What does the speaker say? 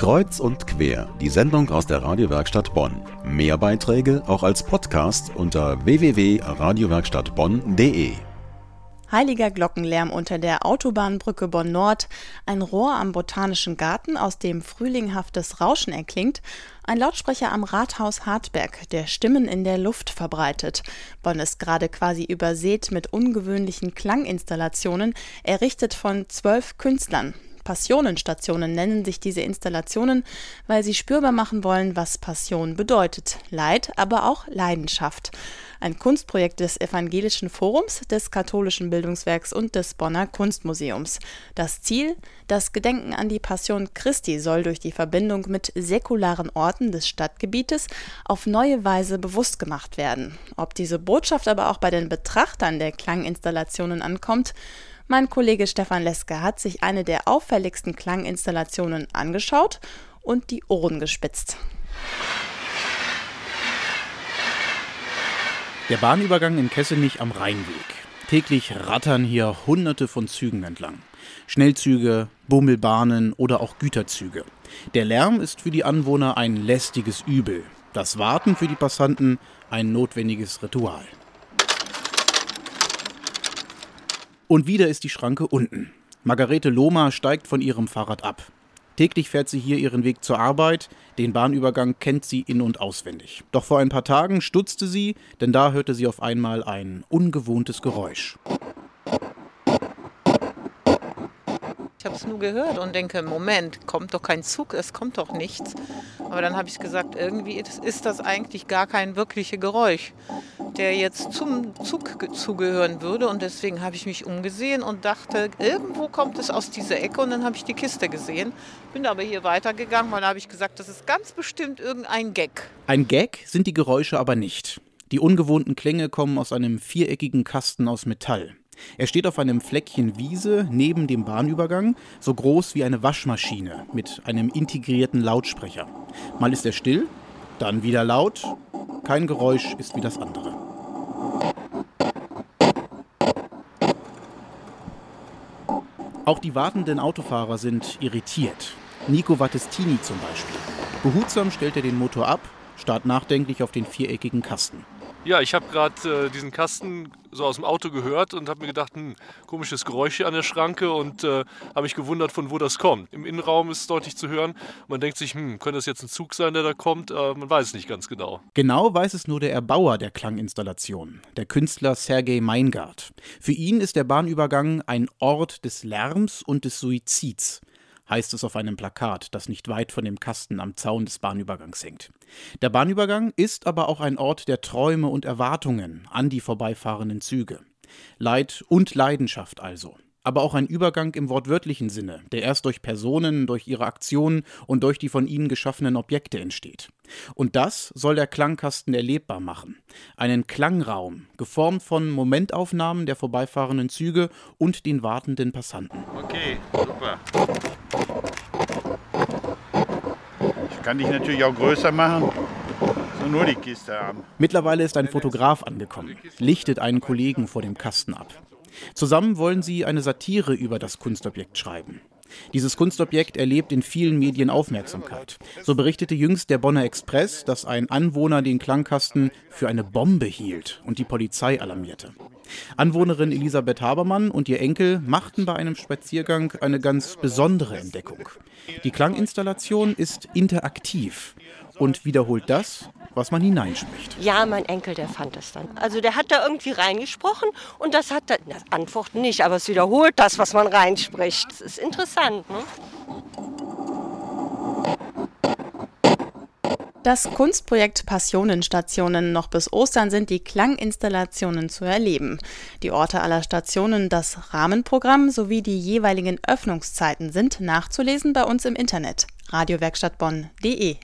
Kreuz und quer, die Sendung aus der Radiowerkstatt Bonn. Mehr Beiträge auch als Podcast unter www.radiowerkstattbonn.de. Heiliger Glockenlärm unter der Autobahnbrücke Bonn Nord, ein Rohr am Botanischen Garten, aus dem frühlinghaftes Rauschen erklingt, ein Lautsprecher am Rathaus Hartberg, der Stimmen in der Luft verbreitet. Bonn ist gerade quasi übersät mit ungewöhnlichen Klanginstallationen, errichtet von zwölf Künstlern. Passionenstationen nennen sich diese Installationen, weil sie spürbar machen wollen, was Passion bedeutet. Leid, aber auch Leidenschaft. Ein Kunstprojekt des Evangelischen Forums, des Katholischen Bildungswerks und des Bonner Kunstmuseums. Das Ziel? Das Gedenken an die Passion Christi soll durch die Verbindung mit säkularen Orten des Stadtgebietes auf neue Weise bewusst gemacht werden. Ob diese Botschaft aber auch bei den Betrachtern der Klanginstallationen ankommt, mein Kollege Stefan Leske hat sich eine der auffälligsten Klanginstallationen angeschaut und die Ohren gespitzt. Der Bahnübergang in Kessenich am Rheinweg. Täglich rattern hier hunderte von Zügen entlang. Schnellzüge, Bummelbahnen oder auch Güterzüge. Der Lärm ist für die Anwohner ein lästiges Übel. Das Warten für die Passanten ein notwendiges Ritual. Und wieder ist die Schranke unten. Margarete Lohmer steigt von ihrem Fahrrad ab. Täglich fährt sie hier ihren Weg zur Arbeit, den Bahnübergang kennt sie in und auswendig. Doch vor ein paar Tagen stutzte sie, denn da hörte sie auf einmal ein ungewohntes Geräusch. Ich habe es nur gehört und denke, Moment, kommt doch kein Zug, es kommt doch nichts. Aber dann habe ich gesagt, irgendwie ist das eigentlich gar kein wirkliches Geräusch der jetzt zum Zug zugehören würde. Und deswegen habe ich mich umgesehen und dachte, irgendwo kommt es aus dieser Ecke. Und dann habe ich die Kiste gesehen. Bin aber hier weitergegangen, weil da habe ich gesagt, das ist ganz bestimmt irgendein Gag. Ein Gag sind die Geräusche aber nicht. Die ungewohnten Klänge kommen aus einem viereckigen Kasten aus Metall. Er steht auf einem Fleckchen Wiese neben dem Bahnübergang, so groß wie eine Waschmaschine mit einem integrierten Lautsprecher. Mal ist er still, dann wieder laut. Kein Geräusch ist wie das andere. Auch die wartenden Autofahrer sind irritiert. Nico Vattestini zum Beispiel. Behutsam stellt er den Motor ab, starrt nachdenklich auf den viereckigen Kasten. Ja, ich habe gerade äh, diesen Kasten so aus dem Auto gehört und habe mir gedacht, hm, komisches Geräusch hier an der Schranke und äh, habe mich gewundert, von wo das kommt. Im Innenraum ist es deutlich zu hören. Man denkt sich, hm, könnte das jetzt ein Zug sein, der da kommt? Äh, man weiß es nicht ganz genau. Genau weiß es nur der Erbauer der Klanginstallation, der Künstler Sergei Meingart. Für ihn ist der Bahnübergang ein Ort des Lärms und des Suizids heißt es auf einem Plakat, das nicht weit von dem Kasten am Zaun des Bahnübergangs hängt. Der Bahnübergang ist aber auch ein Ort der Träume und Erwartungen an die vorbeifahrenden Züge. Leid und Leidenschaft also aber auch ein Übergang im wortwörtlichen Sinne, der erst durch Personen, durch ihre Aktionen und durch die von ihnen geschaffenen Objekte entsteht. Und das soll der Klangkasten erlebbar machen. Einen Klangraum, geformt von Momentaufnahmen der vorbeifahrenden Züge und den wartenden Passanten. Okay, super. Ich kann dich natürlich auch größer machen. Nur die Kiste haben. Mittlerweile ist ein Fotograf angekommen, lichtet einen Kollegen vor dem Kasten ab. Zusammen wollen sie eine Satire über das Kunstobjekt schreiben. Dieses Kunstobjekt erlebt in vielen Medien Aufmerksamkeit. So berichtete jüngst der Bonner Express, dass ein Anwohner den Klangkasten für eine Bombe hielt und die Polizei alarmierte. Anwohnerin Elisabeth Habermann und ihr Enkel machten bei einem Spaziergang eine ganz besondere Entdeckung. Die Klanginstallation ist interaktiv und wiederholt das, was man hineinspricht. Ja, mein Enkel, der fand es dann. Also der hat da irgendwie reingesprochen und das hat dann, das Antwort nicht, aber es wiederholt das, was man reinspricht. Das ist interessant. Ne? Das Kunstprojekt Passionenstationen noch bis Ostern sind die Klanginstallationen zu erleben. Die Orte aller Stationen, das Rahmenprogramm sowie die jeweiligen Öffnungszeiten sind nachzulesen bei uns im Internet radiowerkstattbonn.de.